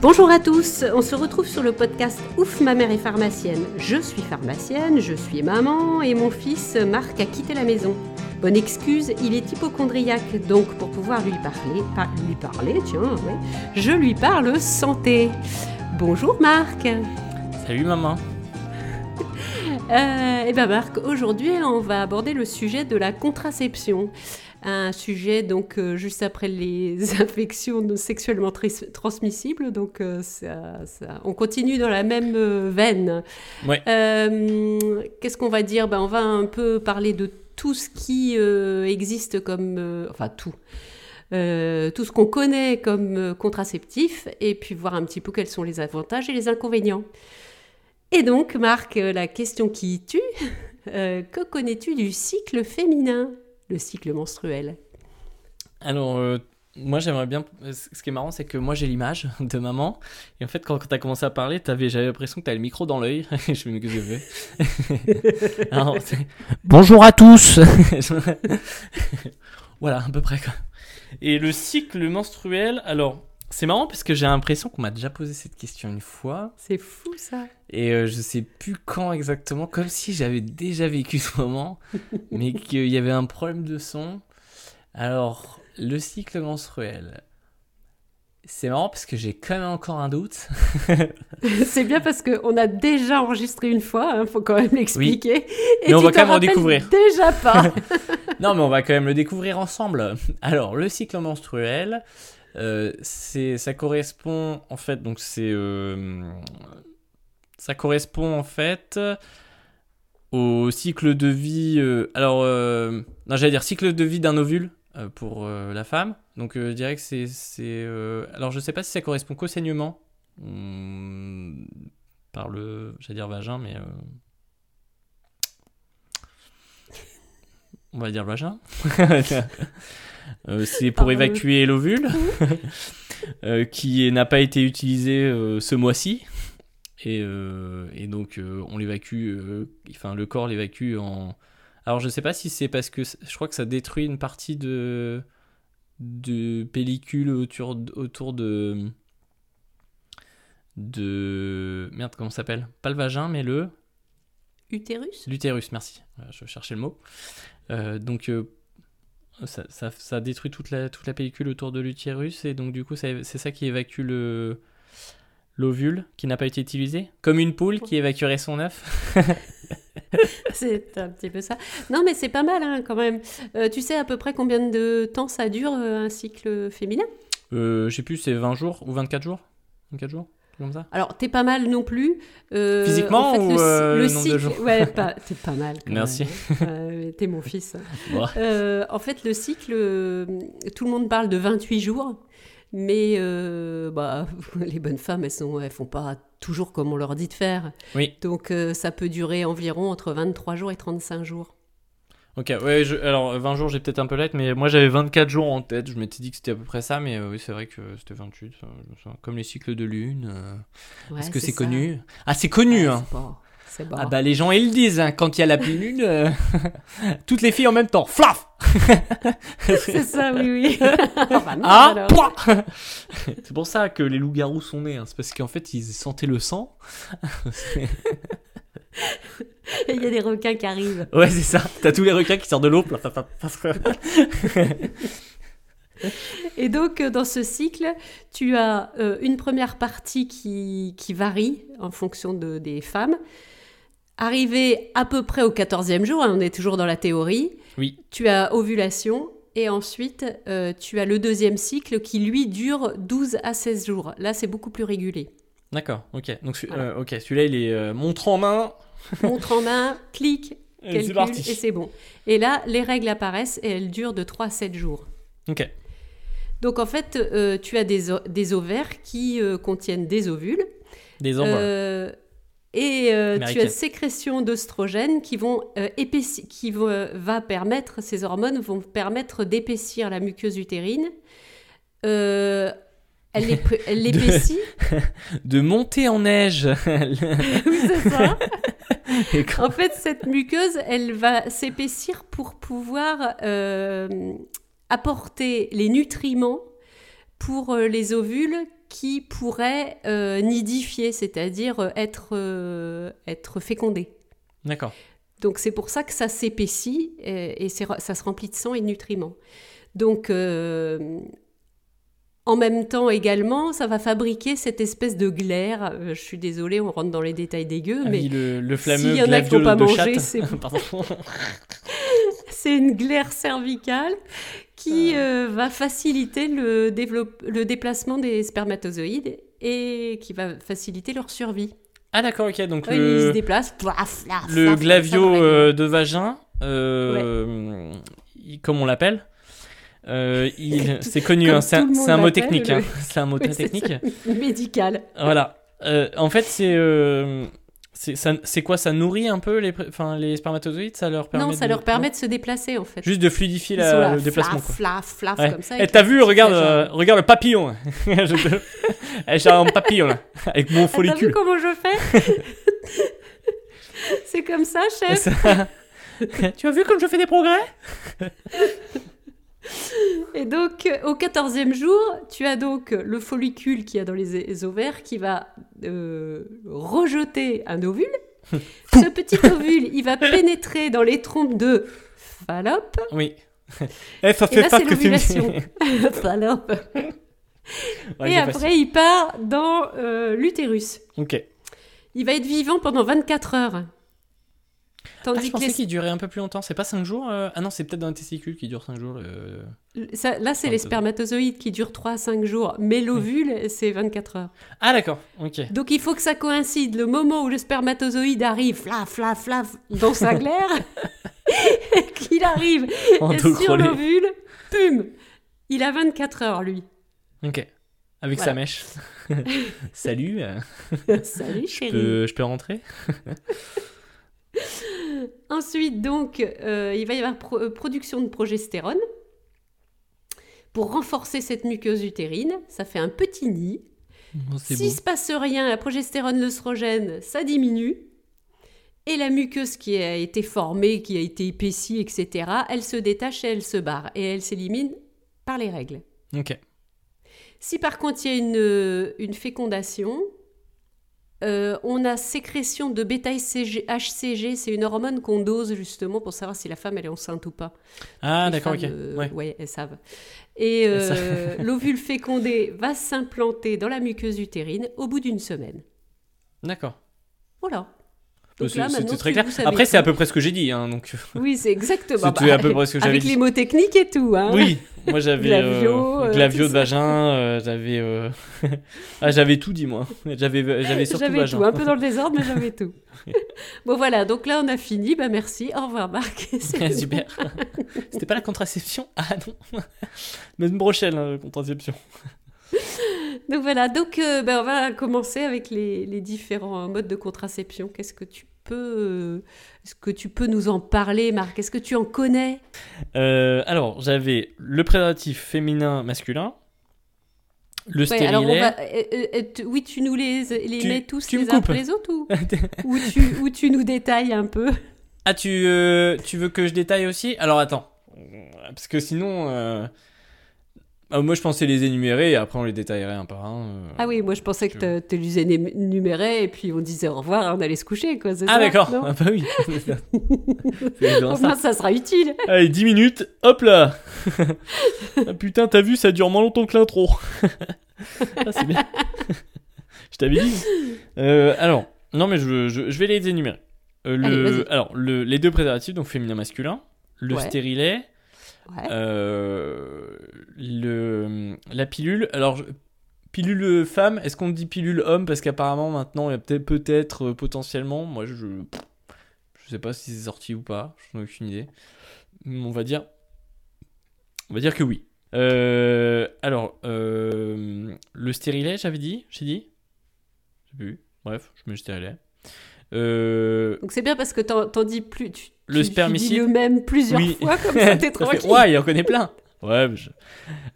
Bonjour à tous, on se retrouve sur le podcast Ouf, ma mère est pharmacienne. Je suis pharmacienne, je suis maman et mon fils Marc a quitté la maison. Bonne excuse, il est hypochondriaque, donc pour pouvoir lui parler, lui parler, tiens, ouais, je lui parle santé. Bonjour Marc. Salut maman. Euh, et ben Marc, aujourd'hui on va aborder le sujet de la contraception. Un sujet donc euh, juste après les infections sexuellement transmissibles, donc euh, ça- ça- on continue dans la même euh, veine. Ouais. Qu'est-ce qu'on va dire? Ben, On va un peu parler de tout ce qui existe comme... enfin tout. Euh, tout ce qu'on connaît comme contraceptif et puis voir un petit peu quels sont les avantages et les inconvénients. Et donc, Marc, la question qui tue, euh, que connais-tu du cycle féminin, le cycle menstruel Alors, euh, moi j'aimerais bien. Ce qui est marrant, c'est que moi j'ai l'image de maman. Et en fait, quand, tu as commencé à parler, t'avais- j'avais l'impression que tu le micro dans l'œil. je me que je Alors, c'est- Bonjour à tous Voilà, à peu près quoi. Et le cycle menstruel, alors. C'est marrant parce que j'ai l'impression qu'on m'a déjà posé cette question une fois C'est fou ça. et euh, je sais plus quand exactement, comme si j'avais déjà vécu ce moment, mais qu'il y avait un problème de son. Alors, le cycle menstruel. C'est marrant parce que j'ai quand même encore un doute. C'est bien parce qu'on a déjà enregistré une fois, il faut quand même l'expliquer. Et Mais on va quand même en découvrir. Déjà pas. non, mais on va quand même le découvrir ensemble. Alors, le cycle menstruel, ça correspond en fait, donc c'est, euh, ça correspond en fait au cycle de vie. euh, alors, euh, non, j'allais dire cycle de vie d'un ovule euh, pour euh, la femme. Donc, euh, je dirais que c'est, euh, alors je sais pas si ça correspond qu'au saignement hum, par le, j'allais dire vagin, mais euh, on va dire vagin. Euh, c'est pour le- évacuer l'ovule euh, qui n'a pas été utilisé euh, ce mois-ci. Et, euh, et donc euh, on l'évacue, euh, enfin le corps l'évacue en. Alors je sais pas si c'est parce que je crois que ça détruit une partie de de pellicule autour de, autour de de merde comment ça s'appelle? Pas le vagin mais le Utérus? L'utérus, merci. Je cherchais le mot. Euh, donc, euh, ça, ça- ça détruit toute la, toute la pellicule autour de l'utérus, et donc, du coup, c'est ça qui évacue le l'ovule qui n'a pas été utilisé? Comme une poule qui évacuerait son œuf? C'est un petit peu ça. Non, mais c'est pas mal hein, quand même. Euh, tu sais à peu près combien de temps ça dure euh, un cycle féminin? Euh, Je sais plus, c'est 20 jours ou 24 jours? 24 jours? Comme ça Alors, t'es pas mal non plus. Euh, Physiquement en fait, ou, le, euh, le le nombre de cycle, jours Ouais, pas- t'es pas mal. Merci. hein. Euh, t'es mon fils. Euh, en fait, le cycle, tout le monde parle de 28 jours, mais bah, les bonnes femmes, elles sont, elles font pas toujours comme on leur dit de faire. Oui. Donc, ça peut durer environ entre 23 jours et 35 jours. Ok, ouais, je- alors 20 jours, j'ai peut-être un peu light, mais moi j'avais 24 jours en tête. Je m'étais dit que c'était à peu près ça, mais euh, oui, c'est vrai que c'était 28. euh, je me souviens. Comme les cycles de lune. euh, Ouais, Est-ce que c'est connu? Ah, c'est connu, Ouais, hein C'est bon. Ah bah les gens ils le disent hein, quand il y a la pleine lune, euh, toutes les filles en même temps, flaf c'est ça, oui, oui. Enfin, non, Ah alors. pouah C'est pour ça que les loups-garous sont nés, hein, c'est parce qu'en fait ils sentaient le sang. Il y a des requins qui arrivent. ouais c'est ça, t'as tous les requins qui sortent de l'eau. Et donc, euh, dans ce cycle, tu as euh, une première partie qui, qui varie en fonction de, des femmes. Arrivé à peu près au 14e jour, hein, on est toujours dans la théorie, Oui, tu as ovulation. Et ensuite, euh, tu as le deuxième cycle qui, lui, dure 12 à 16 jours. Là, c'est beaucoup plus régulé. d'accord, ok. Donc Voilà. euh, ok, celui-là il est montre en main. Montre en main, clic, calcul, et c'est bon. Et là, les règles apparaissent et elles durent de 3 à 7 jours. Ok, Donc, en fait, euh, tu as des, des ovaires qui euh, contiennent des ovules. des ombres. Euh, et tu as sécrétion d'oestrogènes qui vont épaissi- qui euh, va permettre ces hormones vont permettre d'épaissir la muqueuse utérine. Elle l'ép- elle l'épaissit. De monter en neige. oui, c'est ça. Quand- En fait, cette muqueuse, elle va s'épaissir pour pouvoir euh, apporter les nutriments pour euh, les ovules qui pourrait euh, nidifier, c'est-à-dire être, euh, être fécondé. D'accord. Donc c'est pour ça que ça s'épaissit et, ça se remplit de sang et de nutriments. Donc euh, en même temps également, ça va fabriquer cette espèce de glaire. Euh, je suis désolée, on rentre dans les détails dégueux, Ah mais oui, le, le s'il y en a qui n'ont pas mangé, c'est- une glaire cervicale qui euh, va faciliter le, le déplacement des spermatozoïdes et qui va faciliter leur survie. Ah d'accord, ok. Donc se le, déplacent. plaf, plaf, le glavio euh, de vagin, euh, il- comme on l'appelle, euh, il- c'est connu, hein, c'est un, mot technique. le- hein. C'est un mot Oui, technique. médical. Voilà. Euh, en fait, c'est euh, c'est quoi? Ça nourrit un peu les, enfin, les spermatozoïdes? Ça leur permet Non, ça de- leur permet de se déplacer en fait. Juste de fluidifier la- là, le déplacement. flaf, flaf, flaf, Ouais. comme ça. Eh, avec t'as vu, regarde, regarde le papillon. Eh, J'ai un papillon là, avec mon Ah, T'as vu follicule. comment je fais? C'est comme ça, Et chef ça- tu as vu comme je fais des progrès? Et donc, euh, au 14e jour, tu as donc le follicule qui a dans les, les ovaires qui va euh, rejeter un ovule. Ce petit ovule, il va pénétrer dans les trompes de Fallope. Oui. Eh, ça Et fait là, pas que tu l'ovulation. Fallope. Ouais, et après, il part dans euh, l'utérus. Ok. Il va être vivant pendant 24 heures. Ah, Tandis je que pensais qu'il durait un peu plus longtemps. C'est pas 5 jours euh, Ah non, c'est peut-être dans les testicules qui dure 5 jours. euh. ça- là, c'est les spermatozoïdes qui durent 3 à 5 jours, mais l'ovule, c'est 24 heures. Ah d'accord, ok. Donc il faut que ça coïncide le moment où le spermatozoïde arrive, flaf, flaf, flaf, dans sa glaire, qu'il arrive sur l'ovule, pum Il a 24 heures, lui. Ok. Avec Voilà. sa mèche. Salut, euh, Salut, je chérie. peux, je peux rentrer? Ensuite, donc, euh, il va y avoir pro- euh, production de progestérone. Pour renforcer cette muqueuse utérine, ça fait un petit nid. Oh, S'il beau. se passe rien, la progestérone, l'œstrogène, ça diminue. Et la muqueuse qui a été formée, qui a été épaissie, etc., elle se détache et elle se barre. Et elle s'élimine par les règles. Ok. Si par contre il y a une, une fécondation, euh, on a sécrétion de bêta-HCG, c'est une hormone qu'on dose justement pour savoir si la femme elle est enceinte ou pas. Ah d'accord, ok. euh, Ouais. ouais, elles savent. Et euh, l'ovule fécondé va s'implanter dans la muqueuse utérine au bout d'une semaine. D'accord. Voilà. C'était très clair. Après, c'est à peu près ce que j'ai dit. Hein, donc... Oui, c'est exactement. C'était à peu près ce que j'avais Avec dit. les mots techniques et tout. Hein. Oui, moi j'avais euh, Glavio, euh, glavio tout de vagin, euh, j'avais euh, ah, j'avais tout dit moi. J'avais j'avais surtout J'avais tout, un peu dans le désordre, mais j'avais tout. bon voilà, donc là on a fini. Bah merci, au revoir Marc. C'est Super. C'était pas la contraception? Ah non. Même prochaine la contraception. Donc voilà, donc euh, ben, on va commencer avec les, les différents modes de contraception. Qu'est-ce que tu peux, euh, est-ce que tu peux nous en parler, Marc? Est-ce que tu en connais? Euh, alors, j'avais le préservatif féminin masculin, le Ouais, alors on stérilet. va, euh, euh, euh, tu- oui, tu nous les, les Tu- mets tous tu me les uns après les autres ou, ou, tu, ou tu nous détailles un peu? Ah, tu, tu veux que je détaille aussi? Alors attends. Parce que sinon. Ah, moi je pensais les énumérer et après on les détaillerait un par un. euh. Ah oui, moi je pensais que tu les énumérais et puis on disait au revoir on allait se coucher, quoi. Ah d'accord. Ah bah oui. Ça. Au moins sera utile. Allez, 10 minutes, hop là ah, Putain, t'as vu, ça dure moins longtemps que l'intro. ah, c'est bien. je t'avais dit. Euh, alors, non mais je, je, je vais les énumérer. Euh, le, alors, le, les deux préservatifs, donc féminin-masculin, le Ouais. stérilet, Euh, le, la pilule. Alors, je- pilule femme, est-ce qu'on dit pilule homme? Parce qu'apparemment, maintenant, il y a peut-être, euh, potentiellement, moi je, je sais pas si c'est sorti ou pas, j'en ai aucune idée. On va dire, on va dire que oui. Euh, alors, le stérilet, j'avais dit J'ai dit? Je sais plus. Bref, je mets le stérilet. Euh, Donc c'est bien parce que t'en dis plus. Tu, Le tu- tu spermicide. dis le même plusieurs Oui. fois, comme ça t'es fait- tranquille. Ouais, il en connaît plein. Ouais. je-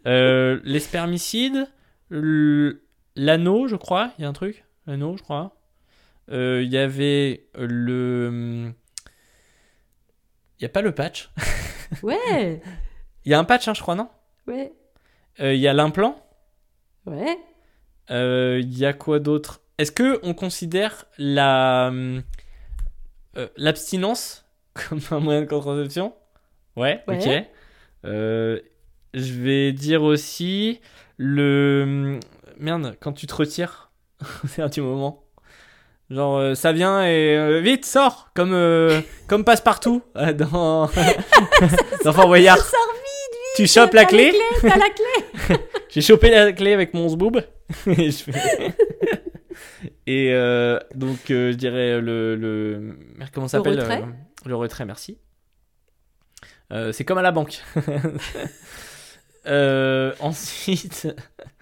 Euh, les spermicides, l'anneau, je crois. Il y a un truc. L'anneau, je crois. Euh, Il y avait le. Il y a pas le patch. Ouais, Il y a un patch, hein, je crois, non? Ouais, Euh, Il y a l'implant. ouais. Il y a quoi d'autre? Est-ce que on considère la euh, l'abstinence comme un moyen de contraception? Ouais, Ouais. ok. Euh, je vais dire aussi le merde quand tu te retires, c'est un petit moment. Genre euh, ça vient et euh, vite sors comme euh, comme passe partout dans dans Fort Boyard. Sors vite, Tu chopes la clé. T'as la clé J'ai chopé la clé avec mon zboob. et je fais- Et euh, donc, euh, je dirais le. le... Comment ça Le s'appelle retrait euh, Le retrait, merci. Euh, c'est comme à la banque. Euh, ensuite,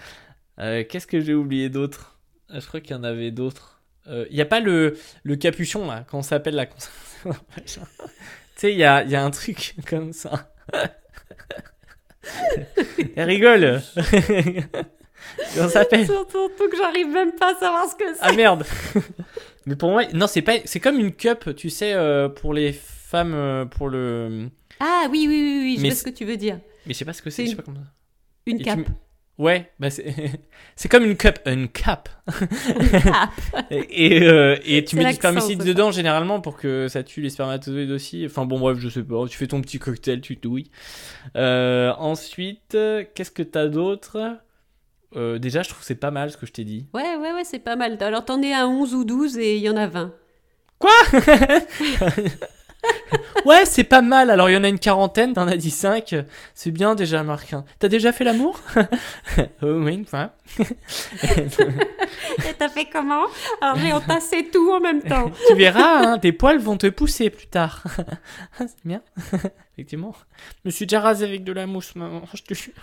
euh, qu'est-ce que j'ai oublié d'autre? Euh, Je crois qu'il y en avait d'autres. Euh, Il n'y a pas le, le capuchon, là, comment ça s'appelle la Tu sais, il y a, il y a un truc comme ça. Elle rigole Comment ça s'appelle? Surtout que j'arrive même pas à savoir ce que c'est. Ah merde Mais pour moi, non, c'est pas, c'est comme une cup, tu sais, euh, pour les femmes, euh, pour le. Ah oui, oui, oui, oui, je Mais vois ce que tu veux dire. Mais je sais pas ce que c'est, je sais pas comment ça. Une Et tu cape. m- Ouais, bah c'est, c'est comme une cup, une cap. cape. et, euh, et tu C'est mets du l'accent, spermicide ça. dedans généralement pour que ça tue les spermatozoïdes aussi. Enfin bon bref, je sais pas. Tu fais ton petit cocktail, tu douilles. Euh, ensuite, euh, qu'est-ce que t'as d'autre? Euh, Déjà, je trouve que c'est pas mal ce que je t'ai dit. Ouais, ouais, ouais, c'est pas mal. Alors t'en es à 11 ou 12 et il y en a 20. Ouais, c'est pas mal. Alors, il y en a une quarantaine, t'en as dit 5. C'est bien déjà, Marc. hein. T'as déjà fait l'amour? Euh, Oui, une fois. Et t'as fait comment? Alors j'ai entassé tout en même temps. tu verras, hein, tes poils vont te pousser plus tard. c'est bien. Effectivement. Je me suis déjà rasé avec de la mousse, maman, je te jure.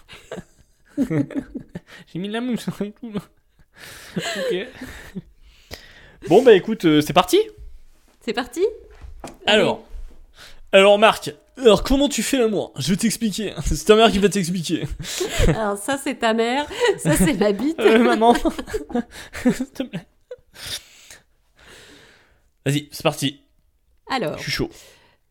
J'ai mis de la mousse et tout. ok. Bon, bah écoute, euh, c'est parti. C'est parti? Alors, alors Marc, alors comment tu fais l'amour Je vais t'expliquer. C'est ta mère qui va t'expliquer. Alors ça c'est ta mère, ça c'est ma bite. Euh, maman, s'il te plaît. Vas-y, c'est parti. Alors, Je suis chaud.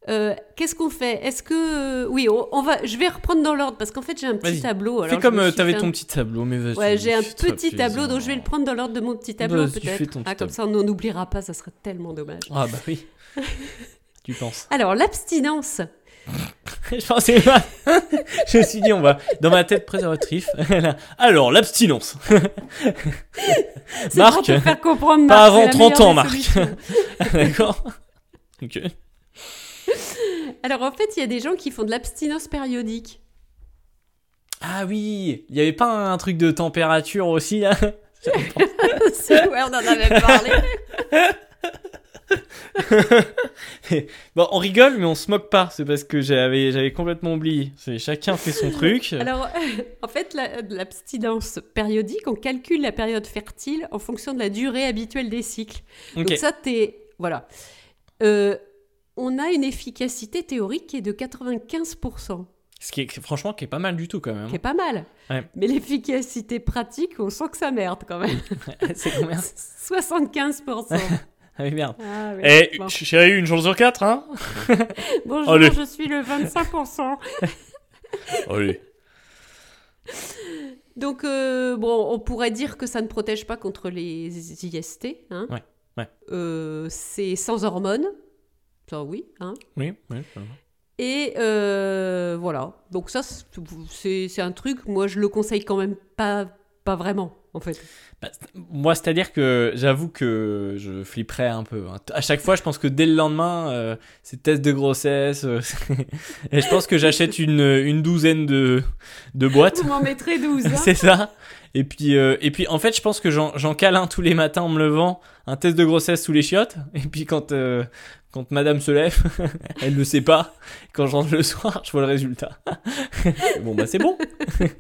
Euh, qu'est-ce qu'on fait? Est-ce que euh, oui, on, on va je vais reprendre dans l'ordre parce qu'en fait j'ai un petit tableau. alors Fais comme me euh, t'avais fait un- ton petit tableau, mais vas-y. Ouais, j'ai un petit plaisir. tableau, donc je vais le prendre dans l'ordre de mon petit tableau peut-être. Ah, comme ça on n'en oubliera pas, ça serait tellement dommage. Ah bah oui. tu penses. Alors l'abstinence. je pensais pas. je me suis dit, on va. Dans ma tête préservatif. Alors, l'abstinence. Marc, pour te faire comprendre. pas Marc, avant c'est la 30 meilleure ans, Marc. D'accord Ok. Alors en fait, il y a des gens qui font de l'abstinence périodique. Ah oui, il y avait pas un truc de température aussi là C'est ouais, on en avait parlé. Bon, on rigole, mais on se moque pas. C'est parce que j'avais, j'avais complètement oublié. C'est chacun fait son truc. Alors, en fait, la- l'abstinence périodique, on calcule la période fertile en fonction de la durée habituelle des cycles. Donc ça, t'es... Voilà. Euh, on a une efficacité théorique qui est de 95%, Ce qui est franchement qui est pas mal du tout quand même. qui est pas mal. Ouais. Mais l'efficacité pratique, on sent que ça merde quand même. c'est combien? 75%. Ah oui, merde. Ah, oui. Eh, Bon. chérie, une chance sur quatre, hein? Bonjour, allez. je suis le 25%. Allez. Donc, euh, bon, on pourrait dire que ça ne protège pas contre les IST. Hein. Ouais, ouais. Euh, c'est sans hormones. Ça, oui. Hein. Oui, oui. Et euh, voilà. Donc, ça, c'est un truc, moi, je le conseille quand même pas, pas vraiment, en fait. Bah, c'est- moi, c'est-à-dire que j'avoue que je flipperais un peu. hein. À chaque fois, je pense que dès le lendemain, euh, c'est test de grossesse. euh, et je pense que j'achète une, une douzaine de, de boîtes. Vous m'en mettrez 12. hein. c'est ça. Et puis, euh, et puis, en fait, je pense que j'en j'en cale un tous les matins en me levant, un test de grossesse sous les chiottes. Et puis, quand, euh, quand madame se lève, elle ne sait pas. Quand je rentre le soir, je vois le résultat. bon, bah, c'est bon.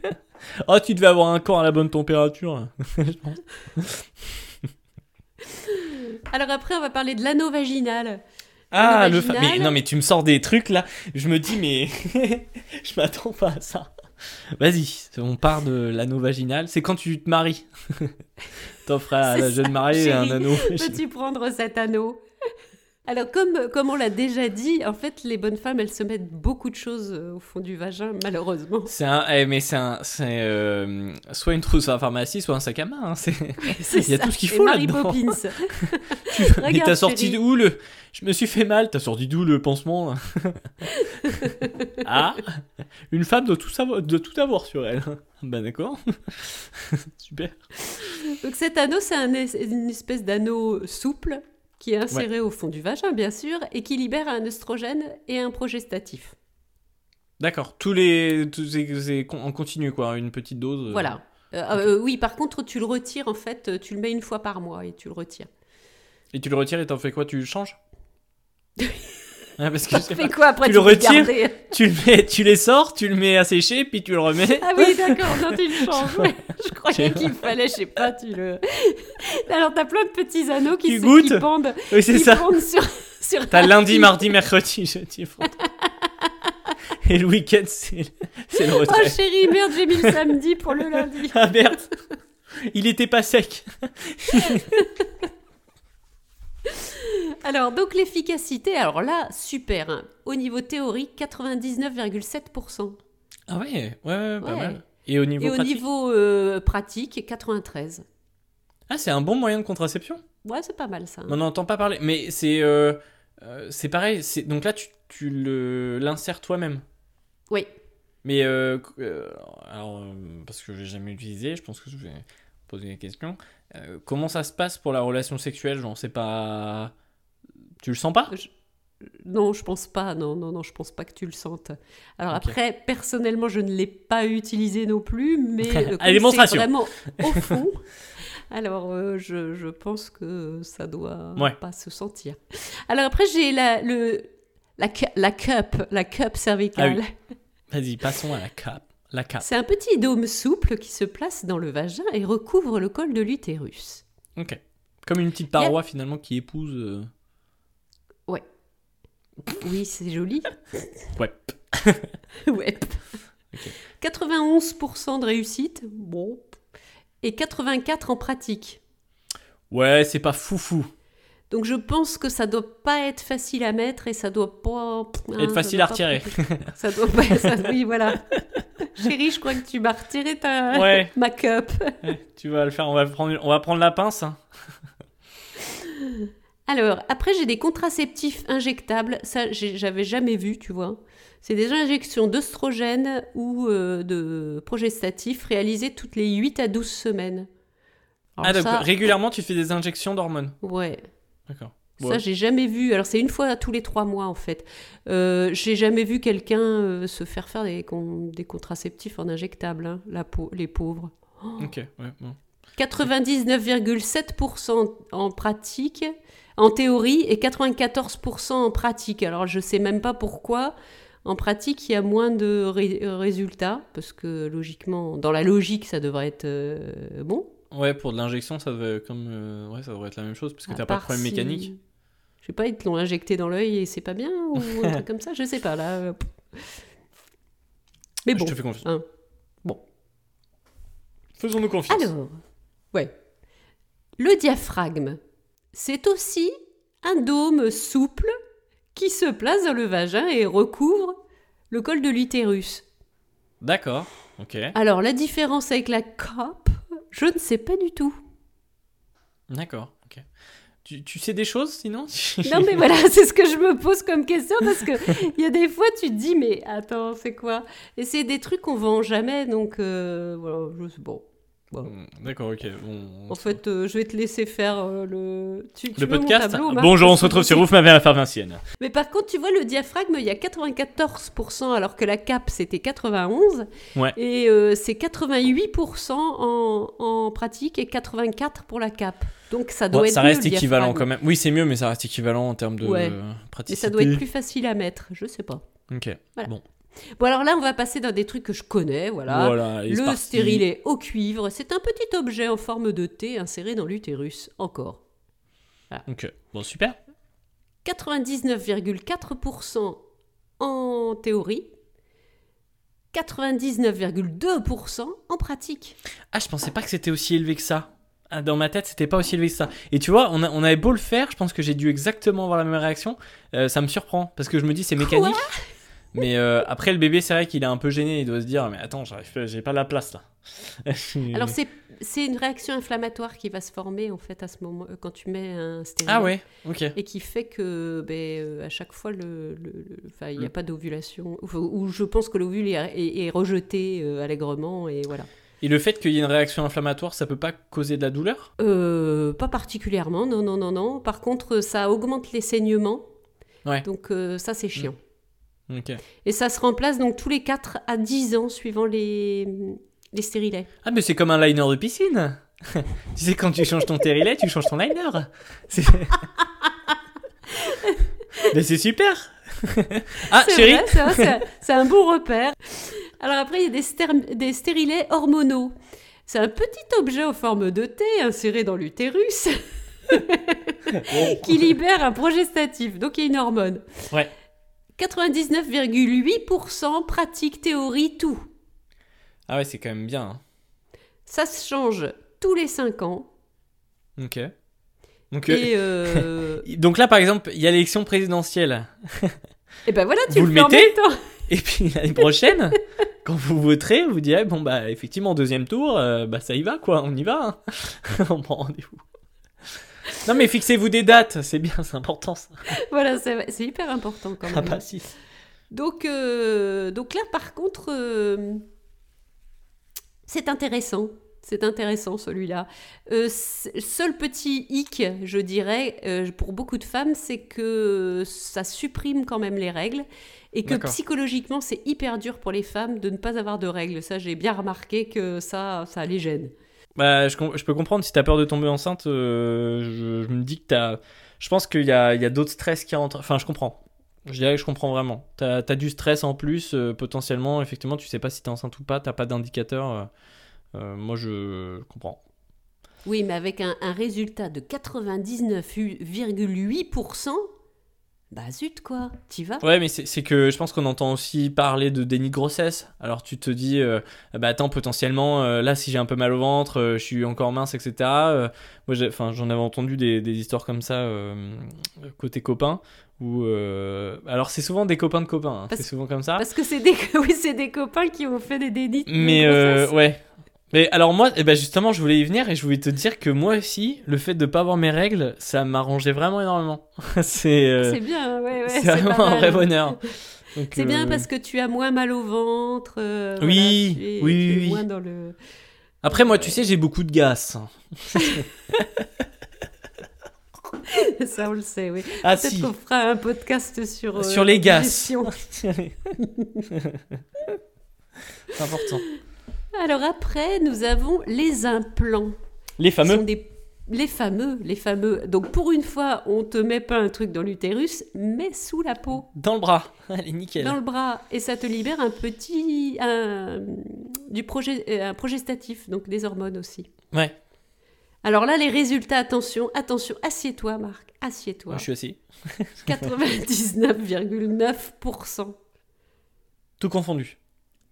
oh, tu devais avoir un corps à la bonne température. je pense. Alors après, on va parler de l'anneau vaginal. Ah, le fa-. Mais non, mais tu me sors des trucs là. Je me dis, mais. je m'attends pas à ça. Vas-y, on part de l'anneau vaginal. C'est quand tu te maries. T'offres à la jeune mariée un anneau. Peux-tu prendre cet anneau? Alors, comme, comme on l'a déjà dit, en fait, les bonnes femmes, elles se mettent beaucoup de choses euh, au fond du vagin, malheureusement. C'est un, eh, mais c'est un, c'est euh, soit une trousse à la pharmacie, soit un sac à main. hein, c'est- Il y a ça, tout ce qu'il faut là-dedans. Tu- mais Regarde, t'as sorti d'où le Je me suis fait mal. T'as sorti d'où le pansement là? Ah, une femme doit tout savoir, doit tout avoir sur elle. Bah d'accord. Super. Donc, cet anneau, c'est un es- une espèce d'anneau souple qui est inséré au fond du vagin, bien sûr, et qui libère un oestrogène et un progestatif. D'accord. Tous les, tous c'est- en continu quoi, une petite dose. euh. Voilà. Euh, euh, oui, par contre, tu le retires, en fait, tu le mets une fois par mois et tu le retires. Et tu le retires et t'en fais quoi? Tu le changes? Parce que je Tu sais fais pas. quoi après Tu le retires garder Tu le mets, tu les sors, tu le mets à sécher, puis tu le remets. Ah oui, d'accord, non, tu le changes. Je croyais qu'il fallait, je sais pas, tu le. Alors, t'as plein de petits anneaux qui, Tu se- qui pendent, Oui, qui ça. pendent sur, sur T'as ta lundi, mardi, mercredi, jeudi, vendredi. Et le week-end, c'est le Oh retrait. chérie, merde, j'ai mis le samedi pour le lundi. Ah merde Il était pas sec. Alors, donc l'efficacité, alors là, super. hein. Au niveau théorique, 99,7%. Ah ouais, ouais, ouais, pas Ouais. mal. Et au niveau Et au pratique niveau euh, pratique, 93. Ah, c'est un bon moyen de contraception? Ouais, c'est pas mal ça. hein. On n'entend pas parler. Mais c'est euh, euh, c'est pareil. c'est- Donc là, tu, tu le- l'insères toi-même? Oui. Mais euh, euh, alors, euh, parce que je l'ai jamais utilisé, je pense que je vais poser des questions. Euh, comment ça se passe pour la relation sexuelle? Genre, c'est pas. Tu le sens pas? Non, je pense pas. Non, non, non, je pense pas que tu le sentes. Alors après, personnellement, je ne l'ai pas utilisé non plus, mais À démonstration. vraiment au fond. Alors, euh, je, je pense que ça doit Ouais. pas se sentir. Alors après, j'ai la, le, la, la cup, la cup cervicale. Ah Vas-y, passons à la cape. La cape. C'est un petit dôme souple qui se place dans le vagin et recouvre le col de l'utérus. Ok. Comme une petite paroi finalement qui épouse. euh, Oui, c'est joli. Ouais. ouais. Ok. 91% de réussite, bon. Et 84 en pratique. Ouais, c'est pas foufou. Donc je pense que ça doit pas être facile à mettre et ça doit pas hein, Être facile à pas- retirer. Ça doit pas. ça- oui, voilà. Chérie, je crois que tu m'as retiré ta Ouais. ma cup. Tu vas le faire. On va prendre, on va prendre la pince. hein. Alors après j'ai des contraceptifs injectables. Ça j'avais jamais vu, tu vois. C'est des injections d'œstrogène ou euh, de progestatifs réalisées toutes les 8 à 12 semaines. Alors ah, donc ça, régulièrement, tu fais des injections d'hormones. ouais. D'accord. Ça, Ouais. j'ai jamais vu. Alors, c'est une fois tous les trois mois, en fait. Euh, j'ai jamais vu quelqu'un euh, se faire faire des, con- des contraceptifs en injectable, hein, la pau- les pauvres. Ok, ouais. bon. 99,7% en pratique, en théorie, et 94% en pratique. Alors, je sais même pas pourquoi. En pratique, il y a moins de ré- euh, résultats, parce que logiquement, dans la logique, ça devrait être euh, bon. Ouais, pour de l'injection, ça devrait, comme, euh, ouais, ça devrait être la même chose, parce que t'as pas de problème si- mécanique. Je sais pas, ils te l'ont injecté dans l'œil et c'est pas bien ou un truc comme ça, je sais pas là. euh, Mais bon. Je te fais confiance. hein. Bon. Faisons-nous confiance. Alors, ouais. Le diaphragme, c'est aussi un dôme souple qui se place dans le vagin et recouvre le col de l'utérus. D'accord, ok. Alors, la différence avec la COP, je ne sais pas du tout. D'accord, ok. Tu, tu sais des choses sinon? Non mais voilà, c'est ce que je me pose comme question parce que il y a des fois tu te dis mais attends c'est quoi? Et c'est des trucs qu'on vend jamais donc euh, voilà je bon. Bon. Mm, D'accord, ok. Bon, En fait euh, je vais te laisser faire euh, le tu, tu le podcast. tableau, Marc Bonjour, on se retrouve sur Ouf ma mère pharmacienne. Mais par contre tu vois le diaphragme il y a 94% alors que la cape c'était 91 Ouais. et euh, c'est 88% en, en pratique et 84 pour la cape. Donc ça doit être ça mieux, reste le équivalent quand même. Oui, c'est mieux, mais ça reste équivalent en termes de Ouais. euh, Mais ça doit être plus facile à mettre, je sais pas. Ok. Voilà. Bon. Bon, alors là, on va passer dans des trucs que je connais, voilà. Voilà. le stérilet au cuivre, c'est un petit objet en forme de T inséré dans l'utérus, encore. Ok. Bon, super. 99,4% en théorie, 99,2% en pratique. Ah, je pensais pas que c'était aussi élevé que ça. Ah, Dans ma tête, c'était pas aussi élevé que ça. Et tu vois, on, a- on avait beau le faire, je pense que j'ai dû exactement avoir la même réaction. Euh, ça me surprend parce que je me dis c'est mécanique. Mais euh, après, le bébé, c'est vrai qu'il est un peu gêné. Il doit se dire mais attends, j'ai pas la place là. Alors c'est c'est une réaction inflammatoire qui va se former en fait à ce moment quand tu mets un stérilet. ah ouais, ok. Et qui fait que ben, euh, à chaque fois le, le- le- enfin, il n'y a Mm. pas d'ovulation ou, je pense que l'ovule est, est- est rejeté euh, allègrement et voilà. Et le fait qu'il y ait une réaction inflammatoire, ça peut pas causer de la douleur? Euh, pas particulièrement, non, non, non, non. Par contre, ça augmente les saignements. Ouais. Donc euh, ça, c'est chiant. Et ça se remplace donc tous les 4 à 10 ans suivant les, les stérilets. Ah, mais c'est comme un liner de piscine. tu sais, quand tu changes ton stérilet, tu changes ton liner. Mais c'est super. ah, chérie c'est un- c'est un bon repère. Alors après, il y a des, stér- des stérilets hormonaux. C'est un petit objet en forme de T inséré dans l'utérus qui libère un progestatif, donc il y a une hormone. Ouais. 99,8% pratique théorie tout. Ah ouais, c'est quand même bien. hein. Ça se change tous les 5 ans. Ok. Donc, euh, Et, euh, donc là, par exemple, il y a l'élection présidentielle. et ben voilà, tu Vous le, le en mettez même temps. Et puis l'année prochaine, quand vous voterez, vous direz bon bah effectivement deuxième tour, euh, bah ça y va quoi, on y va, hein. on prend rendez-vous. Non mais fixez-vous des dates, c'est bien, c'est important ça. Voilà, c'est hyper important quand même. Ah bah si. Donc, euh, donc là, par contre, euh, c'est intéressant. C'est intéressant celui-là. Euh, seul petit hic, je dirais, pour beaucoup de femmes, c'est que ça supprime quand même les règles et que psychologiquement, c'est hyper dur pour les femmes de ne pas avoir de règles. Ça, j'ai bien remarqué que ça, ça les gêne. Bah je, peux comprendre si t'as peur de tomber enceinte, euh, je, me dis que t'as, je pense qu'il y a, d'autres stress qui rentrent. Enfin je comprends. Je dirais que je comprends vraiment. T'as as du stress en plus, euh, potentiellement, effectivement, tu sais pas si t'es enceinte ou pas, t'as pas d'indicateur. euh, moi je comprends. Oui, mais avec un, un résultat de 99,8%, bah zut quoi, t'y vas? Ouais, mais c'est que je pense qu'on entend aussi parler de déni de grossesse. Alors tu te dis, euh, ah bah attends, potentiellement, euh, là, si j'ai un peu mal au ventre, euh, je suis encore mince, etc. moi, enfin, j'en avais entendu des, des histoires comme ça côté copains. Où, euh, alors c'est souvent des copains de copains, hein, c'est souvent comme ça. Parce que c'est des, oui, c'est des copains qui ont fait des dénis de Mais euh, ouais. Mais alors moi, eh ben justement, je voulais y venir et je voulais te dire que moi aussi, le fait de pas avoir mes règles, ça m'arrangeait vraiment énormément. c'est euh, C'est bien, ouais, ouais. c'est vraiment un vrai bonheur. C'est bien euh, parce que tu as moins mal au ventre. euh, Oui, voilà, tu es, oui, tu es oui, oui. moins dans le. Après, moi, tu sais, j'ai beaucoup de gaz. Ça, on le sait, oui. Ah Peut-être si. qu'on fera un podcast sur. euh, Sur les gaz. digestion. C'est important. Alors après, nous avons les implants. Les fameux. des- Les fameux, les fameux. Donc pour une fois, on te met pas un truc dans l'utérus, mais sous la peau. Dans le bras. Allez, nickel. dans le bras et ça te libère un petit un, du projet euh, un progestatif donc des hormones aussi. Ouais, Alors là les résultats attention attention assieds-toi Marc assieds-toi moi, je suis assis. 99,9% Tout confondu.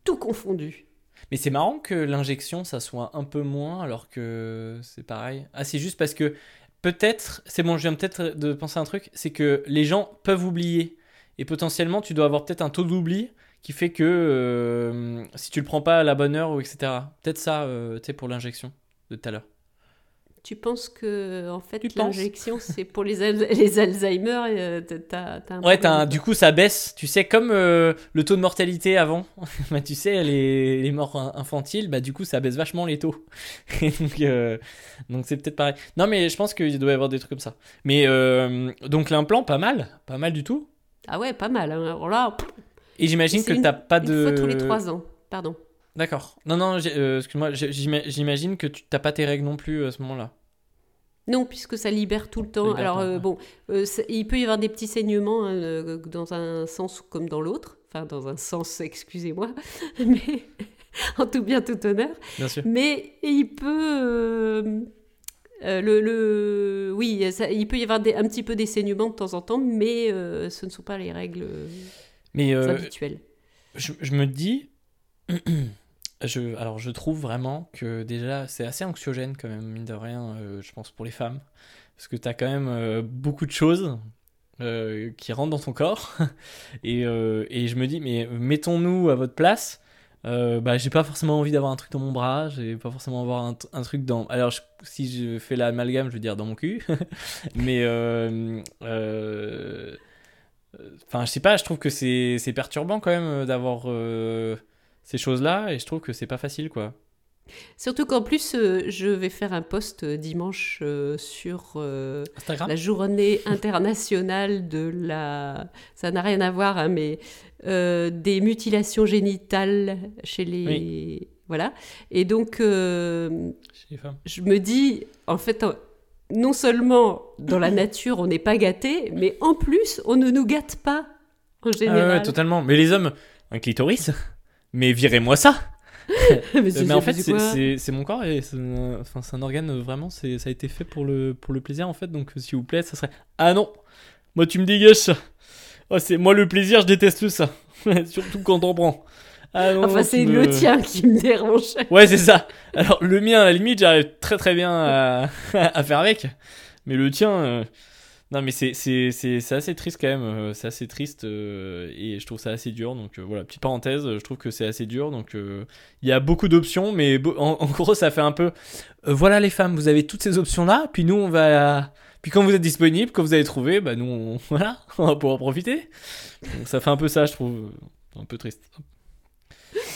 tout confondu. Mais c'est marrant que l'injection, ça soit un peu moins alors que c'est pareil. Ah, c'est juste parce que peut-être, c'est bon, je viens peut-être de penser à un truc, c'est que les gens peuvent oublier. Et potentiellement, tu dois avoir peut-être un taux d'oubli qui fait que euh, si tu le prends pas à la bonne heure ou etc. Peut-être ça, euh, tu sais, pour l'injection de tout à l'heure. Tu penses que en fait l'injection c'est pour les, al- les Alzheimer euh, t'as, t'as un Ouais, un- du coup, ça baisse. Tu sais, comme euh, le taux de mortalité avant, bah, tu sais, les, les morts in- infantiles, bah, du coup, ça baisse vachement les taux. Donc, euh, donc c'est peut-être pareil. Non, mais je pense qu'il doit y avoir des trucs comme ça. Mais donc, l'implant, pas mal. Pas mal du tout. Ah ouais pas mal. hein. Alors là Et j'imagine que une- t'as pas une de. fois tous les trois ans. Pardon. D'accord. Non, non, euh, excuse-moi, j'imagine que tu t'as pas tes règles non plus à ce moment-là. Non, puisque ça libère tout le temps. Alors, euh, ouais. bon, euh, il peut y avoir des petits saignements hein, euh, dans un sens comme dans l'autre. Enfin, dans un sens, excusez-moi. Mais en tout bien, tout honneur. Bien sûr. Mais il peut. euh, euh, le, le- oui, ça- il peut y avoir des- un petit peu des saignements de temps en temps, mais euh, ce ne sont pas les règles euh, Mais euh, habituelles. je, je me dis, alors je trouve vraiment que déjà c'est assez anxiogène quand même, mine de rien, euh, je pense pour les femmes. Parce que tu as quand même euh, beaucoup de choses euh, qui rentrent dans ton corps. et, et je me dis, mais mettons-nous à votre place. Bah, j'ai pas forcément envie d'avoir un truc dans mon bras, j'ai pas forcément avoir un, un truc dans. Alors, si je fais l'amalgame, je veux dire dans mon cul. mais. Enfin, je sais pas, je trouve que c'est perturbant quand même d'avoir ces choses-là et je trouve que c'est pas facile quoi. Surtout qu'en plus, euh, je vais faire un post euh, dimanche euh, sur euh, la journée internationale de la... Ça n'a rien à voir, hein, mais des mutilations génitales chez les... Voilà. Et donc, je me dis, en fait, non seulement dans la nature, on n'est pas gâté, mais en plus, on ne nous gâte pas, en Ah général. totalement. Mais les hommes, un clitoris Mais virez-moi ça mais, Euh, Mais en fait, c'est mon corps et c'est un, enfin, c'est un organe euh, vraiment, c'est- ça a été fait pour le, pour le plaisir en fait. Donc, euh, s'il vous plaît, ça serait. Ah non Moi, tu me dégages ça oh, c'est Moi, le plaisir, je déteste ça. Surtout quand on prend. Ah non, Enfin, c'est me- le tien qui me dérange. Ouais, c'est ça. Alors, le mien, à la limite, j'arrive très très bien à, à faire avec. Mais le tien. euh, Non, mais c'est assez triste quand même. euh, C'est assez triste euh, et je trouve ça assez dur. Donc, euh, voilà, petite parenthèse, je trouve que c'est assez dur. Donc, il y a beaucoup d'options, mais en, gros, ça fait un peu. voilà, les femmes, vous avez toutes ces options-là. Puis nous, on va. Puis quand vous êtes disponible, quand vous avez trouvé, bah nous, on, voilà, on va pouvoir profiter. Donc, ça fait un peu ça, je trouve. Un peu triste.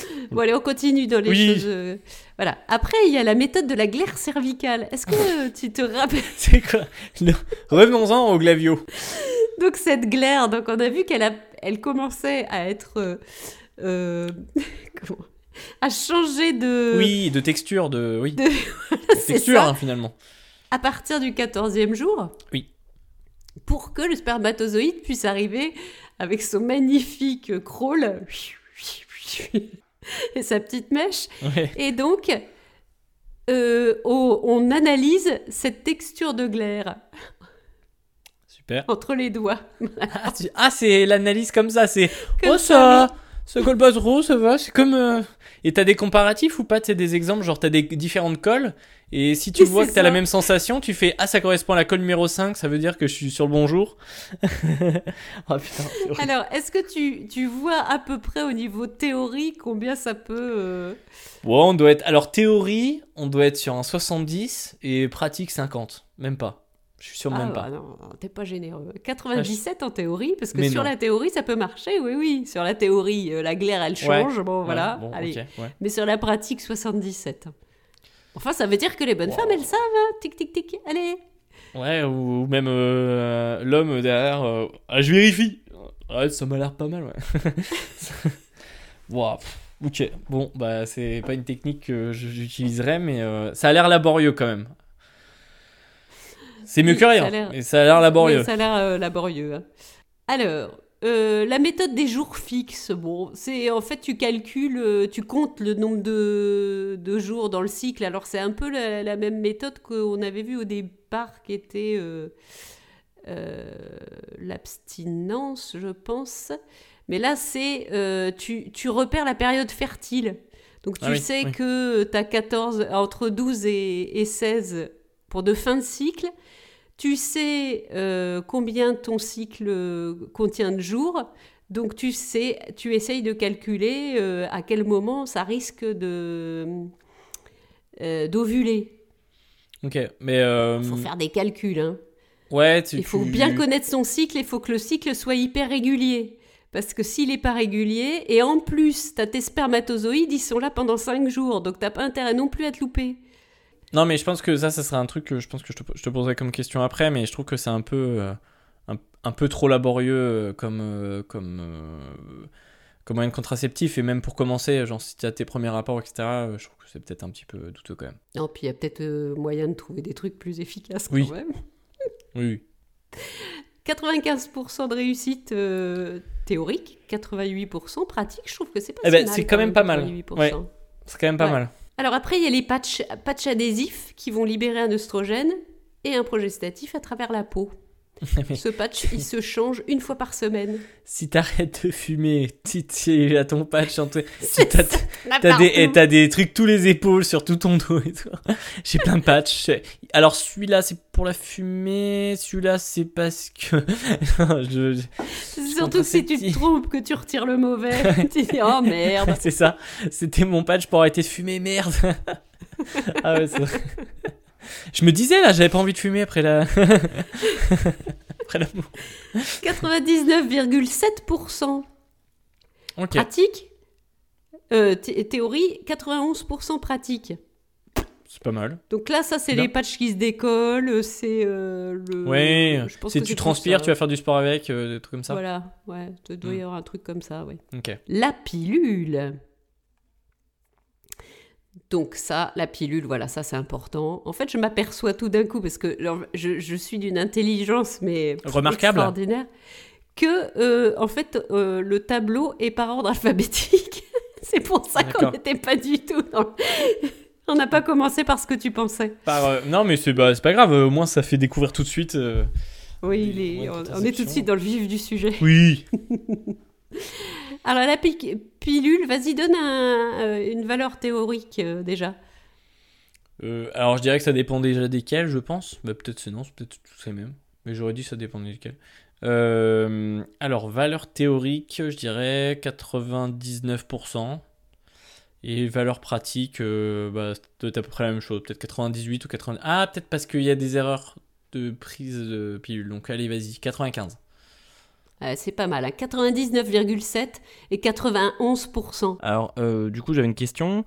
Bon, allez, on continue dans les Oui. choses. euh, Voilà. Après, il y a la méthode de la glaire cervicale. Est-ce que tu te rappelles C'est quoi Revenons-en au glavio. Donc, cette glaire, donc on a vu qu'elle a... elle commençait à être. euh, euh, comment à changer de. Oui, de texture, de. Oui. De- texture, hein, finalement. À partir du 14e jour. Oui. Pour que le spermatozoïde puisse arriver avec son magnifique crawl et sa petite mèche Ouais. Et donc, euh, on, on analyse cette texture de glaire Super. entre les doigts. Ah, tu- ah, c'est l'analyse comme ça, c'est. Comme oh, ça, ça colle pas trop, ça va, c'est comme. euh, Et t'as des comparatifs ou pas? Tu des exemples, genre t'as des différentes colles, et si tu Oui, vois c'est que t'as la même sensation, tu fais Ah, ça correspond à la colle numéro 5, ça veut dire que je suis sur le bon jour. Ah putain, c'est horrible. Alors, est-ce que tu, tu vois à peu près au niveau théorie combien ça peut... euh, Bon, on doit être. Alors, théorie, on doit être sur un 70, et pratique 50. Même pas. Je suis sûr, Ah, même pas. bah non, t'es pas généreux. 97 en théorie, parce que Mais sur non. la théorie, ça peut marcher, oui, oui. Sur la théorie, euh, la glaire, elle change, bon, Ouais, voilà. bon, Allez. ouais. Mais sur la pratique, 77. Enfin, ça veut dire que les bonnes Wow. femmes, elles savent, hein. tic, tic, tic, allez. Ouais, ou, ou même euh, l'homme derrière. euh, ah, je vérifie. Ouais, ça m'a l'air pas mal, ouais. Wow, ok. Bon, bah, c'est pas une technique que j'utiliserais, mais ça a l'air laborieux quand même. C'est mieux Oui, que rien, mais ça a l'air laborieux. Oui, ça a l'air euh, laborieux. hein. Alors, euh, la méthode des jours fixes, bon, c'est en fait tu calcules, euh, tu comptes le nombre de, de jours dans le cycle. Alors c'est un peu la, la même méthode qu'on avait vue au départ, qui était euh, euh, l'abstinence, je pense. Mais là, c'est euh, tu, tu repères la période fertile. Donc tu Ah oui, sais oui. que tu as 14, entre 12 et, et 16 pour de fin de cycle. Tu sais euh, combien ton cycle contient de jours. Donc tu sais, tu essayes de calculer euh, à quel moment ça risque de euh, d'ovuler. Ok, mais. Il faut faire des calculs. Hein. Ouais, tu. Il faut tu- bien connaître son cycle. Il faut que le cycle soit hyper régulier. Parce que s'il n'est pas régulier, et en plus, as tes spermatozoïdes, ils sont là pendant 5 jours. Donc t'as pas intérêt non plus à te louper. Non, mais je pense que ça, ça serait un truc que je pense que je te, je te poserai comme question après, mais je trouve que c'est un peu, euh, un, un peu trop laborieux euh, comme, euh, comme, comme moyen de contraceptif, et même pour commencer, genre si tu as tes premiers rapports, etc., je trouve que c'est peut-être un petit peu douteux quand même. Non, puis il y a peut-être moyen de trouver des trucs plus efficaces quand Oui. même. Oui, oui. 95% de réussite théorique, 88% pratique, je trouve que c'est pas Eh ben, mal. c'est quand même pas mal. 88%. Ouais. C'est quand même pas Ouais. mal. Alors après, il y a les patchs, adhésifs qui vont libérer un œstrogène et un progestatif à travers la peau. Ce patch, il se change une fois par semaine. Si t'arrêtes de fumer, tu- à ton patch, C'est t'as- T'as des, t'as des trucs tous les épaules sur tout ton dos et tout. J'ai plein de patchs. Alors celui-là c'est pour la fumée, celui-là c'est parce que je, Surtout si tu te trompes, que tu retires le mauvais, tu dis oh merde. c'est ça. C'était mon patch pour arrêter de fumer, merde. ah ouais, c'est vrai. Je me disais là, j'avais pas envie de fumer après la après l'amour. 99,7% Ok. pratique? Euh, thé- théorie, 91% pratique. C'est pas mal. Donc là, ça, c'est les patchs qui se décollent, c'est euh, le. Ouais. je pense que tu transpires, tu vas faire du sport avec, euh, des trucs comme ça. Voilà, ouais, il doit y Mm. avoir un truc comme ça, ouais. Ok. La pilule. Donc ça, la pilule, voilà, ça c'est important. En fait, je m'aperçois tout d'un coup, parce que je, je suis d'une intelligence, mais Remarquable. extraordinaire, que euh, en fait, euh, le tableau est par ordre alphabétique. c'est pour ça qu'on n'était pas du tout dans... On n'a pas commencé par ce que tu pensais. Par, euh, non mais c'est bah, pas grave. Au moins ça fait découvrir tout de suite. Oui, on, on est tout de suite dans le vif du sujet. Oui. Alors la pi- pilule, vas-y, donne euh, une valeur théorique euh, déjà. Euh, alors je dirais que ça dépend déjà desquels, je pense. Bah, peut-être c'est non, c'est peut-être tous les mêmes. Mais j'aurais dit ça dépendait desquels. Alors valeur théorique, je dirais 99%. Et valeur pratique, bah, être à peu près la même chose. Peut-être 98 ou 90. Ah, peut-être parce qu'il y a des erreurs de prise de pilule. Donc allez, vas-y, 95. Euh, c'est pas mal, hein. 99,7 et 91%. Alors, euh, du coup, j'avais une question.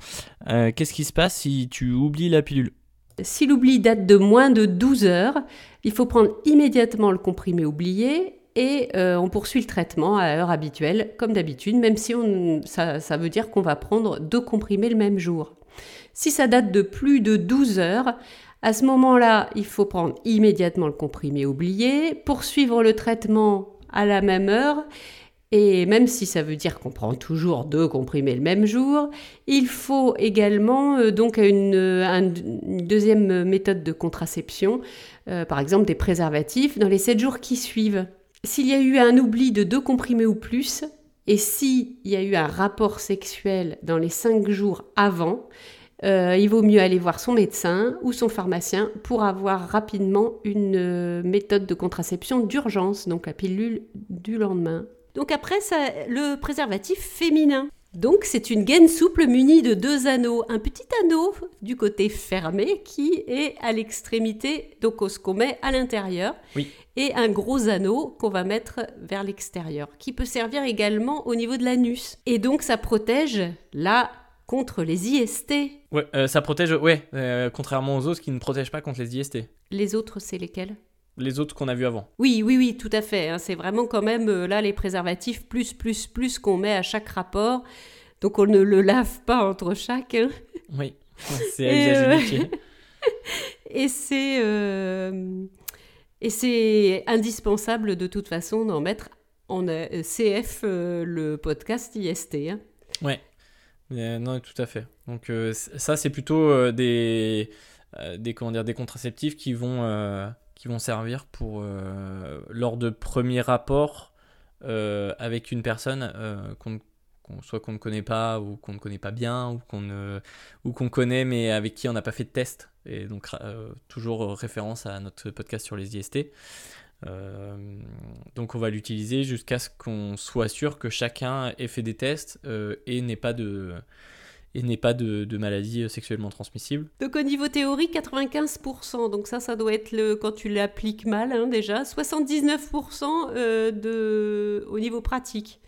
Euh, Qu'est-ce qui se passe si tu oublies la pilule? Si l'oubli date de moins de 12 heures, il faut prendre immédiatement le comprimé oublié et on poursuit le traitement à l'heure habituelle, comme d'habitude, même si on, ça, ça veut dire qu'on va prendre deux comprimés le même jour. Si ça date de plus de 12 heures, à ce moment-là, il faut prendre immédiatement le comprimé oublié, poursuivre le traitement à la même heure, et même si ça veut dire qu'on prend toujours deux comprimés le même jour, il faut également euh, donc une, euh, un- une deuxième méthode de contraception, euh, par exemple des préservatifs, dans les 7 jours qui suivent. S'il y a eu un oubli de deux comprimés ou plus, et s'il y a eu un rapport sexuel dans les 5 jours avant, euh, il vaut mieux aller voir son médecin ou son pharmacien pour avoir rapidement une euh, méthode de contraception d'urgence, donc la pilule du lendemain. Donc après, ça, le préservatif féminin. Donc c'est une gaine souple munie de deux anneaux. Un petit anneau du côté fermé qui est à l'extrémité, donc ce qu'on met à l'intérieur. Oui. Et un gros anneau qu'on va mettre vers l'extérieur, qui peut servir également au niveau de l'anus. Et donc ça protège là contre les IST. Ouais, euh, ça protège, ouais, euh, contrairement aux autres qui ne protègent pas contre les IST. Les autres, c'est lesquels? Les autres qu'on a vus avant. Oui, oui, oui, tout à fait. hein. C'est vraiment quand même euh, là les préservatifs plus, plus, plus qu'on met à chaque rapport. Donc on ne le lave pas entre chaque. hein. Oui, c'est à Et, usage. Et c'est et c'est indispensable de toute façon d'en mettre en CF le podcast IST. hein. Euh, non, tout à fait. Donc euh, ça, c'est plutôt euh, des, des, comment dire, des contraceptifs qui vont, qui vont servir pour, lors de premiers rapports avec une personne qu'on, soit qu'on ne connaît pas ou qu'on ne connaît pas bien ou qu'on, ou qu'on connaît mais avec qui on n'a pas fait de test. Et donc toujours référence à notre podcast sur les IST. Euh, donc on va l'utiliser jusqu'à ce qu'on soit sûr que chacun ait fait des tests euh, et n'ait pas de et n'ait pas de, de maladie sexuellement transmissible. Donc au niveau théorie, 95%. Donc ça, ça doit être le quand tu l'appliques mal hein, déjà. 79% euh, de au niveau pratique.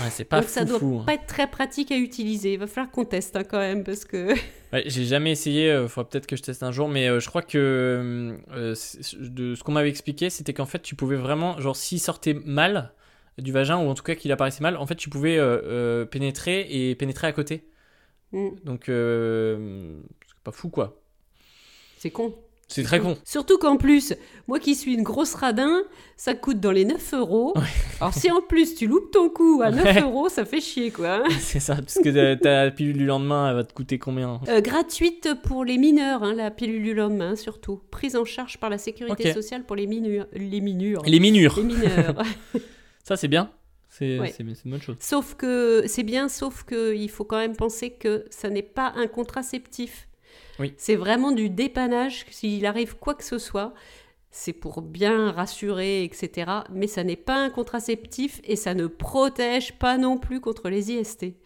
Ouais, c'est pas Donc ça doit foufou, hein. pas être très pratique à utiliser. Il va falloir qu'on teste hein, quand même parce que Ouais, j'ai jamais essayé, il faudra peut-être que je teste un jour, mais euh, je crois que euh, de ce qu'on m'avait expliqué, c'était qu'en fait tu pouvais vraiment, genre s'il sortait mal du vagin, ou en tout cas qu'il apparaissait mal, en fait tu pouvais euh, euh, pénétrer et pénétrer à côté. Hmm, Donc euh, c'est pas fou quoi. c'est con. C'est très con. Surtout qu'en plus, moi qui suis une grosse radin, ça coûte dans les 9 euros. Alors si en plus tu loupes ton coup à 9 Ouais. euros, ça fait chier quoi. hein. C'est ça, parce que ta- pilule du lendemain, elle va te coûter combien Euh, gratuite pour les mineurs, hein, la pilule du lendemain surtout. Prise en charge par la sécurité sociale pour les mineurs. Les mineurs. Les minures. Les mineurs. Ça, c'est bien. C'est Ouais. une bonne chose. sauf que c'est bien, sauf que il faut quand même penser que ça n'est pas un contraceptif. Oui. C'est vraiment du dépannage. S'il arrive quoi que ce soit, c'est pour bien rassurer, etc. Mais ça n'est pas un contraceptif et ça ne protège pas non plus contre les IST.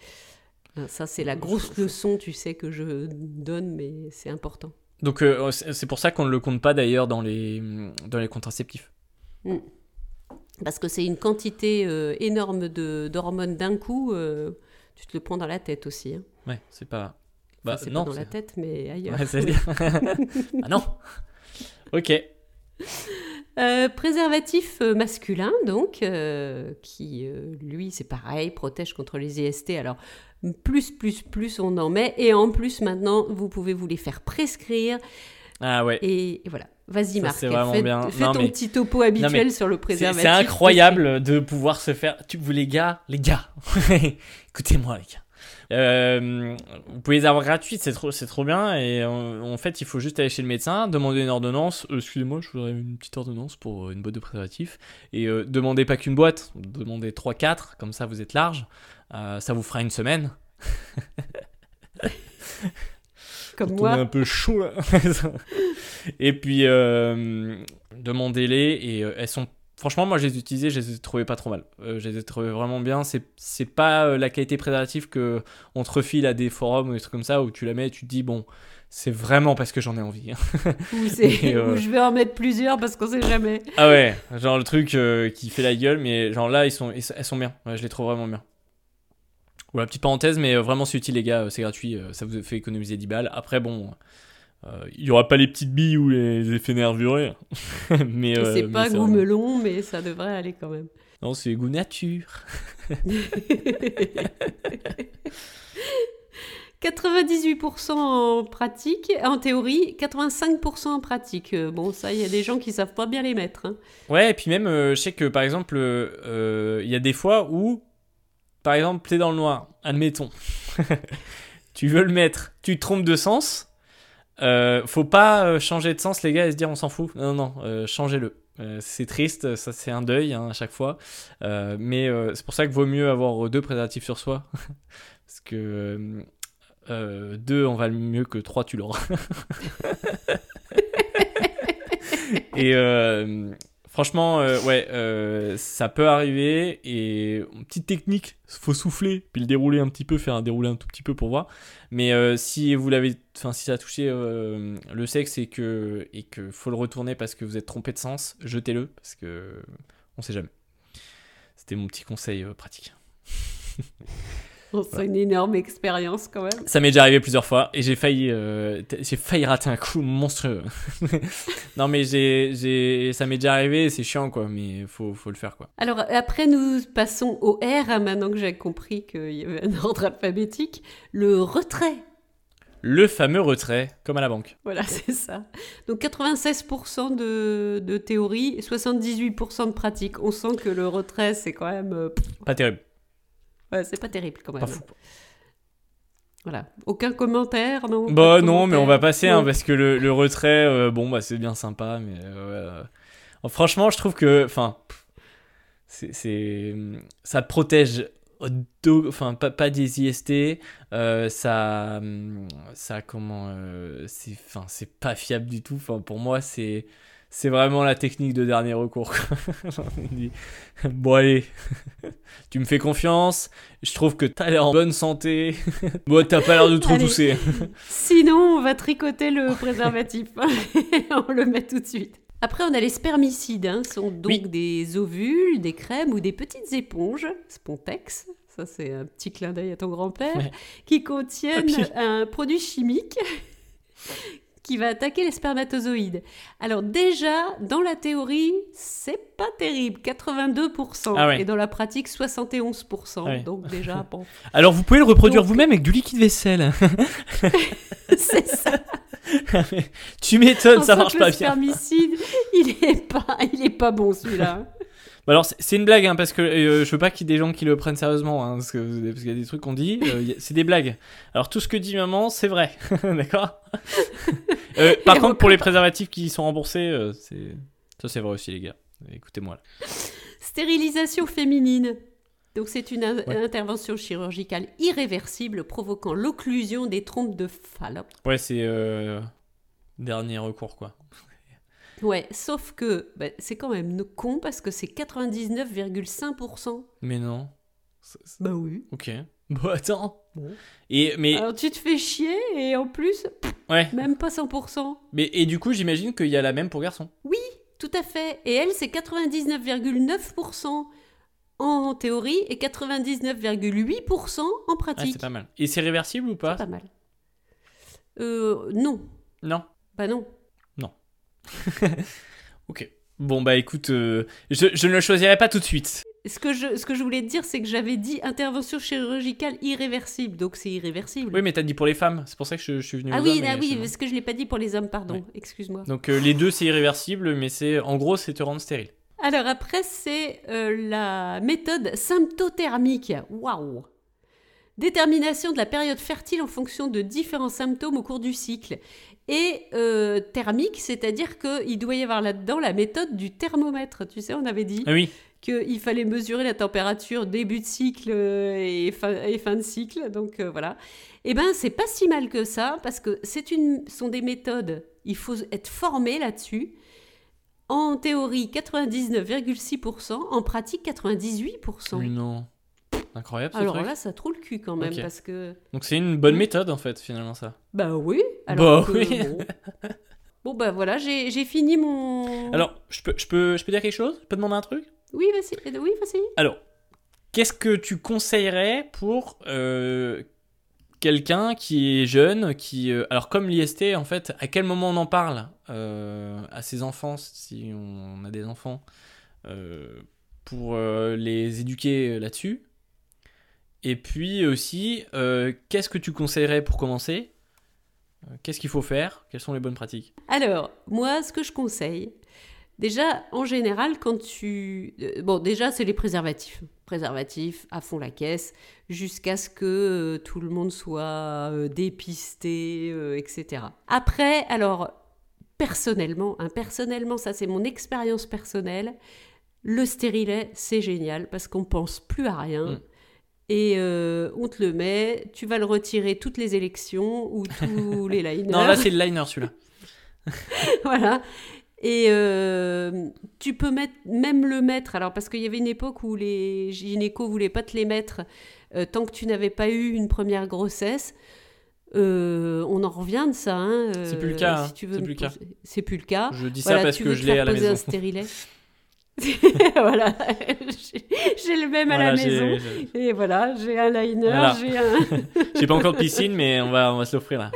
Euh, Ça, c'est la grosse leçon, tu sais, que je donne, mais c'est important. Donc, euh, c'est pour ça qu'on ne le compte pas d'ailleurs dans les, dans les contraceptifs. Parce que c'est une quantité euh, énorme d'hormones d'un coup. euh, tu te le prends dans la tête aussi. hein. Ouais, c'est pas. Enfin, Bah, c'est pas dans la tête, mais ailleurs. Ouais, ah non Ok. Euh, préservatif euh, masculin, donc, qui, lui, c'est pareil, protège contre les IST. Alors, plus, plus, plus on en met. Et en plus, maintenant, vous pouvez vous les faire prescrire. Ah ouais. Et, et voilà. Vas-y, Marc, c'est vraiment fais, bien. fais Non, ton mais- petit topo habituel sur le préservatif. c'est incroyable de pouvoir se faire. Tu, vous, les gars, les gars, écoutez-moi, les gars. Euh, vous pouvez les avoir gratuites, c'est trop, c'est trop bien. Et euh, en fait, il faut juste aller chez le médecin, demander une ordonnance. Euh, Excusez-moi, je voudrais une petite ordonnance pour une boîte de préservatifs. Et euh, demandez pas qu'une boîte, demandez 3-4, comme ça vous êtes large. Ça vous fera une semaine. Comme On est moi. un peu chaud là. et puis euh, demandez-les et euh, elles sont franchement moi je les ai utilisées, je les ai trouvées pas trop mal. Euh, je les ai trouvées vraiment bien, c'est c'est pas euh, la qualité préservative que on te refile à des forums ou des trucs comme ça où tu la mets et tu te dis bon, c'est vraiment parce que j'en ai envie. Ou, c'est- euh, je vais en mettre plusieurs parce qu'on sait jamais. ah ouais, genre le truc qui fait la gueule mais genre là ils sont ils- elles sont bien. Ouais, je les trouve vraiment bien. Voilà, petite parenthèse, mais euh, vraiment c'est utile les gars, euh, c'est gratuit, euh, ça vous fait économiser 10 balles. Après bon, euh, il y aura pas les petites billes ou les effets nervurés. mais euh, c'est mais pas goût melon, mais ça devrait aller quand même. Non, c'est goût nature. 98% en pratique, en théorie, 85% en pratique. Euh, Bon, ça, il y a des gens qui savent pas bien les mettre. hein. Ouais, et puis même, euh, je sais que par exemple, euh, euh, il y a des fois où, par exemple, t'es dans le noir, admettons. tu veux le mettre, tu te trompes de sens. Euh, faut pas euh, changer de sens, les gars, et se dire on s'en fout. Non, non, euh, changez-le. C'est triste, ça c'est un deuil hein, à chaque fois. Mais c'est pour ça qu'il vaut mieux avoir deux préservatifs sur soi. Parce que deux, on va mieux que trois, tu l'auras. Et franchement, euh, ouais, euh, ça peut arriver. Et petite technique, faut souffler, puis le dérouler un petit peu, faire un déroulé un tout petit peu pour voir. Mais euh, si vous l'avez, enfin si ça a touché le sexe et que que faut le retourner parce que vous êtes trompé de sens, jetez-le parce que on sait jamais. C'était mon petit conseil pratique. Bon, c'est une énorme expérience quand même. Ça m'est déjà arrivé plusieurs fois et j'ai failli, euh, j'ai failli rater un coup monstrueux. non mais j'ai, j'ai, ça m'est déjà arrivé, c'est chiant quoi, mais faut, faut le faire quoi. Alors après, nous passons au R, maintenant que j'ai compris qu'il y avait un ordre alphabétique. Le retrait. Le fameux retrait, comme à la banque. Voilà, c'est ça. Donc 96% de, de théorie et 78% de pratique. On sent que le retrait, c'est quand même... euh, Pas terrible, ouais, c'est pas terrible quand même. pas fou. Voilà. Aucun commentaire, non? Bah non, mais on va passer hein, parce que le, le retrait, euh, bon bah c'est bien sympa, mais euh, ouais, euh, franchement, je trouve que, enfin, c'est, ça te protège, enfin pas, pas des IST, euh, ça, ça comment, euh, c'est, enfin c'est pas fiable du tout. Enfin pour moi c'est, c'est vraiment la technique de dernier recours. bon allez, tu me fais confiance, je trouve que t'as l'air en bonne santé, bon t'as pas l'air de trop Allez. tousser. Sinon, on va tricoter le préservatif. on le met tout de suite. Après, on a les spermicides. Hein. Ce sont donc Oui. des ovules, des crèmes ou des petites éponges, Spontex. Ça, c'est un petit clin d'œil à ton grand-père. Ouais. Qui contiennent un produit chimique qui va attaquer les spermatozoïdes. Alors déjà, dans la théorie, c'est pas terrible, 82%. Ah ouais. Et dans la pratique, 71%. Ouais. Donc déjà, bon, Alors vous pouvez le reproduire Donc- vous-même avec du liquide vaisselle. c'est ça. tu m'étonnes, ça marche pas le bien. spermicide, il est pas, il est pas bon celui-là. Bah alors c'est- une blague hein, parce que euh, je veux pas qu'il y ait des gens qui le prennent sérieusement hein, parce qu'il y a des trucs qu'on dit euh, c'est des blagues. Alors tout ce que dit maman c'est vrai, d'accord? Euh, par contre pour les préservatifs qui sont remboursés euh, c'est ça c'est vrai aussi les gars. Écoutez-moi. là. Stérilisation féminine. Donc c'est une Ouais. intervention chirurgicale irréversible provoquant l'occlusion des trompes de Fallope. Ouais c'est dernier recours quoi. Ouais, sauf que bah, c'est quand même con parce que c'est 99,5%. Mais non. C'est- c'est- Bah oui. Ok. Bon attends. Bon. Et mais Alors tu te fais chier et en plus, ouais. même pas 100%. Mais et du coup j'imagine qu'il y a la même pour garçons. Tout à fait. Et elle, c'est 99,9% en théorie et 99,8% en Ah, pratique. c'est pas mal. Et c'est réversible ou C'est pas pas mal. Euh, non. Non. Bah non. Ok. Bon bah écoute, euh, je, je ne le choisirai pas tout de suite. Ce que, je, ce que je voulais te dire, c'est que j'avais dit intervention chirurgicale irréversible, donc c'est irréversible. Oui mais t'as dit pour les femmes, c'est pour ça que je, je suis venu. ah oui, hommes, ah oui, parce que je l'ai pas dit pour les hommes, pardon, Ouais. excuse-moi. Donc euh, les deux c'est irréversible, mais c'est en gros c'est te rendre stérile. Alors après, c'est euh, la méthode symptothermique. Waouh Détermination de la période fertile en fonction de différents symptômes au cours du cycle. Et euh, thermique, c'est-à-dire qu'il doit y avoir là-dedans la méthode du thermomètre. Tu sais, on avait dit Ah oui. qu'il fallait mesurer la température début de cycle euh, et fin, et fin de cycle. Donc euh, voilà. Eh ben, c'est pas si mal que ça parce que c'est une sont des méthodes. Il faut être formé là-dessus. En théorie, 99,6%. En pratique, 98%. Oui non. Incroyable ce Alors truc. là, ça trouve le cul quand même parce que. Donc c'est une bonne méthode en fait finalement ça. Bah oui. Alors Bah que, oui. Bon. Bon, bah voilà, j'ai j'ai fini mon. Alors je peux, je peux, je peux dire quelque chose? Je peux demander un truc? Oui, vas-y. Oui, vas-y. Alors, qu'est-ce que tu conseillerais pour euh, quelqu'un qui est jeune, qui, euh, alors comme l'IST, en fait, à quel moment on en parle euh, à ses enfants, si on a des enfants, euh, pour euh, les éduquer là-dessus? Et puis aussi, euh, qu'est-ce que tu conseillerais pour commencer? Euh, Qu'est-ce qu'il faut faire? Quelles sont les bonnes pratiques? Alors, moi, ce que je conseille, déjà, en général, quand tu... euh, Bon, déjà, c'est les préservatifs. Préservatifs à fond la caisse, jusqu'à ce que tout le monde soit dépisté, etc. Après, alors, personnellement, hein, personnellement, ça c'est mon expérience personnelle, le stérilet, c'est génial, parce qu'on pense plus à rien. Mm. Et euh, on te le met, tu vas le retirer toutes les élections ou tous les liners. Non, là c'est le liner celui-là. voilà. Et euh, tu peux mettre, même le mettre, alors parce qu'il y avait une époque où les gynécos voulaient pas te les mettre euh, tant que tu n'avais pas eu une première grossesse. Euh, on en revient de ça. hein, C'est plus le cas, si hein. tu veux C'est plus le cas. poser- C'est plus le cas. Je dis Voilà, ça parce que je l'ai à la poser un maison. stérilet. voilà, j'ai le même à la maison. Et voilà, j'ai un liner, Voilà. j'ai un. J'ai pas encore de piscine, mais on va, on va se l'offrir là.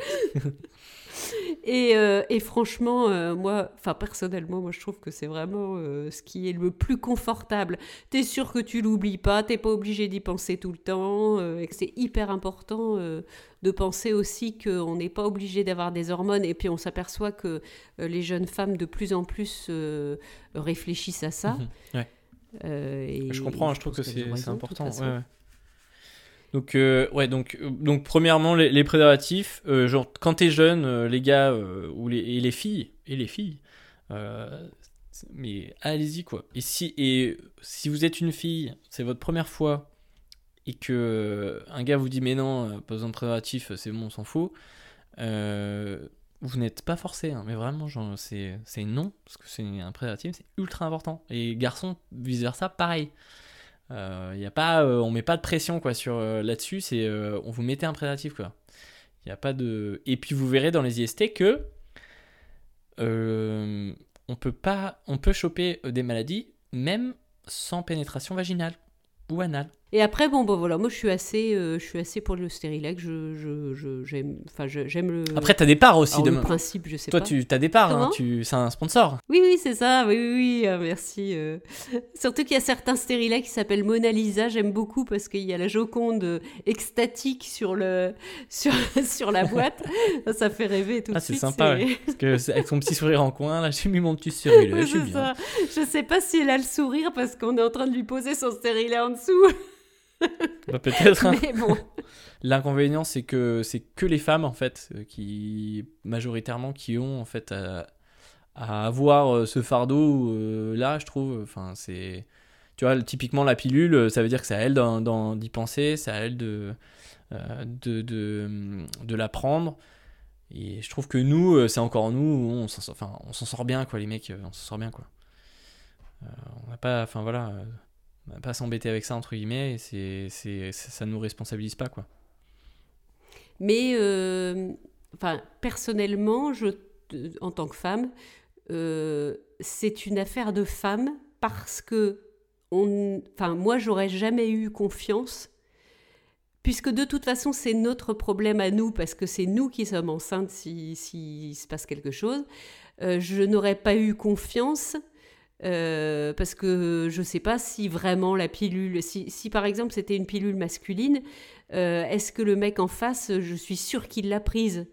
Et, euh, et franchement, euh, moi, enfin personnellement, moi je trouve que c'est vraiment euh, ce qui est le plus confortable. T'es sûr que tu l'oublies pas, t'es pas obligé d'y penser tout le temps, et que c'est hyper important de penser aussi qu'on n'est pas obligé d'avoir des hormones. Et puis on s'aperçoit que les jeunes femmes de plus en plus réfléchissent à ça. Mhm, ouais. Et Je comprends, je trouve que c'est important. façon. ouais, ouais. Donc, euh, ouais, donc, euh, donc, premièrement, les, préservatifs, euh, genre, quand t'es jeune, euh, les gars, ou les, et les filles, et les filles, mais allez-y, quoi. Et si, et si vous êtes une fille, c'est votre première fois, et que un gars vous dit, mais non, pas besoin de préservatif, c'est bon, on s'en fout, vous n'êtes pas forcé, hein, mais vraiment, c'est non, parce que c'est un préservatif, c'est ultra important. Et garçon, vice-versa, pareil. Euh, y euh, on met pas de pression quoi sur euh, là-dessus. C'est, on vous mettez un préservatif quoi. Il y a pas de. Et puis vous verrez dans les IST que on peut pas, on peut choper des maladies même sans pénétration vaginale ou anale. Et après, bon, bon, voilà, moi je suis assez, euh, je suis assez pour le Sterilec. Je, je, je- j'aime, enfin, j'aime le. Après, t'as des parts aussi. alors, de... le principe, je sais Toi, pas. tu as des parts, hein, tu... c'est un sponsor. Oui, oui, c'est ça. Oui, oui, oui. euh, merci. euh. Surtout qu'il y a certains Sterilec qui s'appellent Mona Lisa. J'aime beaucoup parce qu'il y a la Joconde extatique sur le, sur, sur la boîte. ça, fait rêver tout Ah, de c'est suite. sympa, c'est- ouais. Parce que avec son petit sourire en coin, là, j'ai mis mon petit stérilet, je suis bien. ça. Je sais pas si elle a le sourire parce qu'on est en train de lui poser son stérilet en dessous. Bah, peut-être. hein. Mais bon. L'inconvénient, c'est que c'est que les femmes, en fait, qui, majoritairement, qui ont, en fait, à, à avoir euh, ce fardeau, euh, là, je trouve. Enfin, c'est. Tu vois, typiquement, la pilule, ça veut dire que c'est à elle d'y penser, c'est à elle de, euh, de, de, de la prendre. Et je trouve que nous, euh, c'est encore nous, on s'en sort, enfin, on s'en sort bien, quoi, les mecs, on s'en sort bien, quoi. Euh, on n'a pas. Enfin, voilà. N'a pas s'embêter avec ça, entre guillemets, et c'est, c'est, ça nous responsabilise pas, quoi. Mais euh, personnellement, je, en tant que femme, euh, c'est une affaire de femme parce que on, enfin, moi, j'aurais jamais eu confiance. Puisque de toute façon, c'est notre problème à nous, parce que c'est nous qui sommes enceintes s'il si, se passe quelque chose. Euh, je n'aurais pas eu confiance euh, parce que je ne sais pas si vraiment la pilule, si, par exemple c'était une pilule masculine, euh, est-ce que le mec en face, je suis sûre qu'il l'a prise?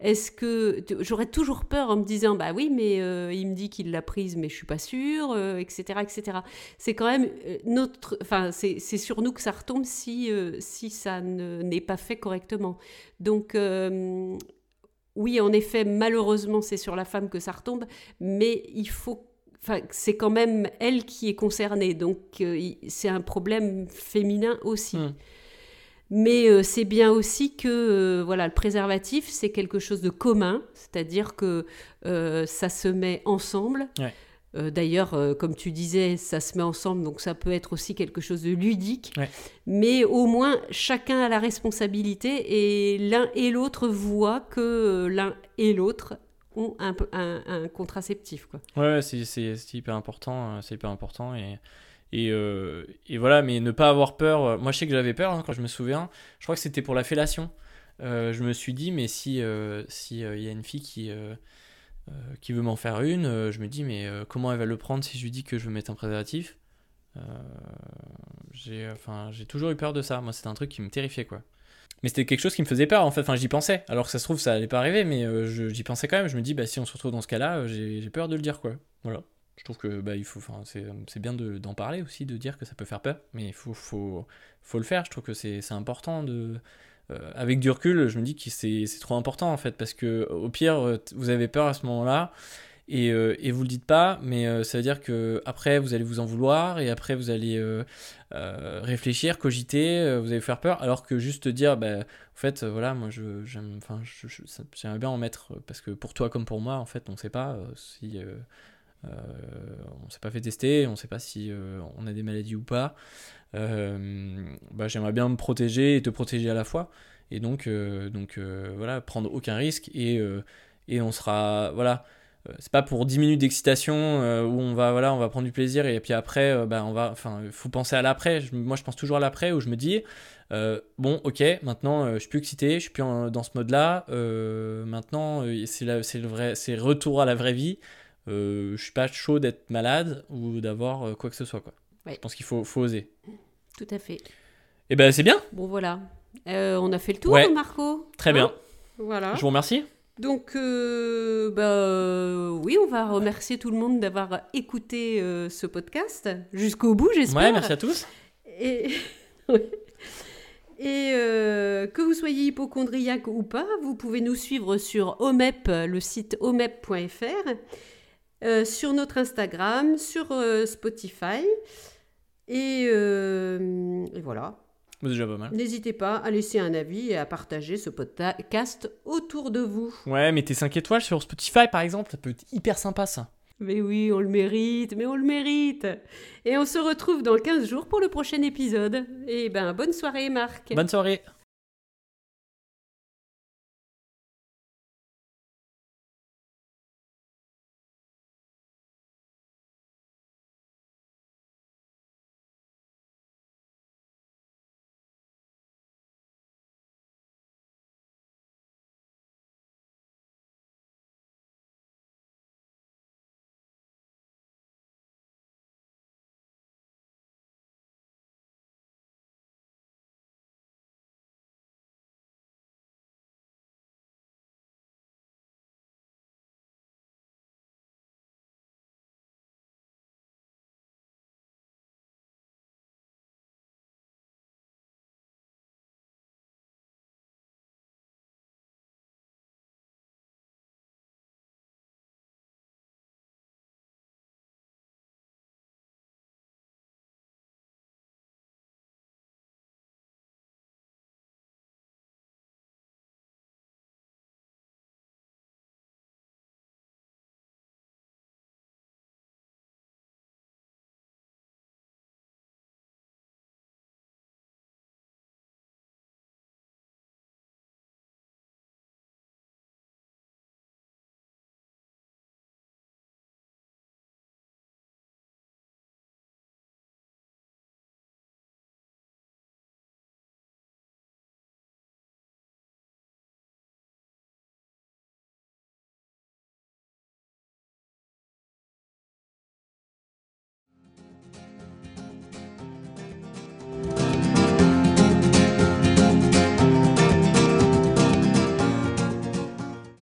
Est-ce que j'aurais toujours peur en me disant bah oui mais euh, il me dit qu'il l'a prise mais je suis pas sûre etc etc c'est quand même notre enfin c'est sur nous que ça retombe si si ça ne- n'est pas fait correctement. Donc oui en effet malheureusement c'est sur la femme que ça retombe mais il faut Enfin, c'est quand même elle qui est concernée, donc euh, c'est un problème féminin aussi. Mm. Mais euh, c'est bien aussi que euh, voilà, le préservatif, c'est quelque chose de commun, c'est-à-dire que ça se met ensemble. Ouais. Euh, D'ailleurs, euh, comme tu disais, ça se met ensemble, donc ça peut être aussi quelque chose de ludique. Ouais. Mais au moins, chacun a la responsabilité et l'un et l'autre voient que l'un et l'autre ont un, contraceptif. Quoi. Ouais, c'est, hyper important, euh, c'est hyper important et, et, euh, et voilà, mais ne pas avoir peur. euh, Moi, je sais que j'avais peur hein, quand je me souviens. Je crois que c'était pour la fellation. Je me suis dit, mais si euh, si euh, il y a une fille qui qui veut m'en faire une, je me dis, mais comment elle va le prendre si je lui dis que je veux mettre un préservatif? J'ai, enfin, toujours eu peur de ça. Moi, c'était un truc qui me terrifiait, quoi. Mais c'était quelque chose qui me faisait peur en fait. Enfin, j'y pensais. Alors que ça se trouve, ça allait pas arriver, mais euh, j'y pensais quand même. Je me dis, bah si on se retrouve dans ce cas-là, euh, j'ai peur de le dire quoi. Voilà. Je trouve que bah il faut, c'est bien de- d'en parler aussi, de dire que ça peut faire peur, mais il faut faut faut le faire. Je trouve que c'est important de euh, avec du recul, je me dis que c'est trop important en fait parce que au pire vous avez peur à ce moment-là et, euh, et vous le dites pas, mais euh, ça veut dire que après vous allez vous en vouloir et après vous allez euh, euh, réfléchir, cogiter, vous allez faire peur, alors que juste dire, bah, en fait, voilà, moi je j'aime, enfin, j'aimerais bien en mettre parce que pour toi comme pour moi, en fait, on sait pas si on s'est pas fait tester, on sait pas si on a des maladies ou pas. Bah, j'aimerais bien me protéger et te protéger à la fois. Et donc, donc voilà, prendre aucun risque et, et on sera, voilà, c'est pas pour 10 minutes d'excitation euh, où on va, voilà, on va prendre du plaisir et puis après, euh, bah, on va, enfin, il faut penser à l'après. Moi, je pense toujours à l'après où je me dis, euh, bon, ok, maintenant, euh, je suis plus excité, je suis plus en- dans ce mode-là. euh, maintenant, euh, c'est le vrai, c'est retour à la vraie vie. Euh, je suis pas chaud d'être malade ou d'avoir euh, quoi que ce soit, quoi. Ouais. Je pense qu'il faut, faut oser. Tout à fait. Et ben, c'est bien, Bon, voilà. Euh, on a fait le tour, Ouais. Marco très Hein bien. Voilà. Je vous remercie. Donc, euh, bah, euh, oui, on va remercier tout le monde d'avoir écouté euh, ce podcast jusqu'au bout, j'espère. Ouais, merci à tous. Et, euh, que vous soyez hypochondriaque ou pas, vous pouvez nous suivre sur OMEP, le site omep.fr, sur notre Instagram, sur Spotify. Et, et voilà. Déjà pas mal. N'hésitez pas à laisser un avis et à partager ce podcast autour de vous. Ouais, mettez 5 étoiles sur Spotify par exemple, ça peut être hyper sympa ça. Mais oui, on le mérite, mais on le mérite. Et on se retrouve dans 15 jours pour le prochain épisode. Et ben, bonne soirée, Marc. Bonne soirée.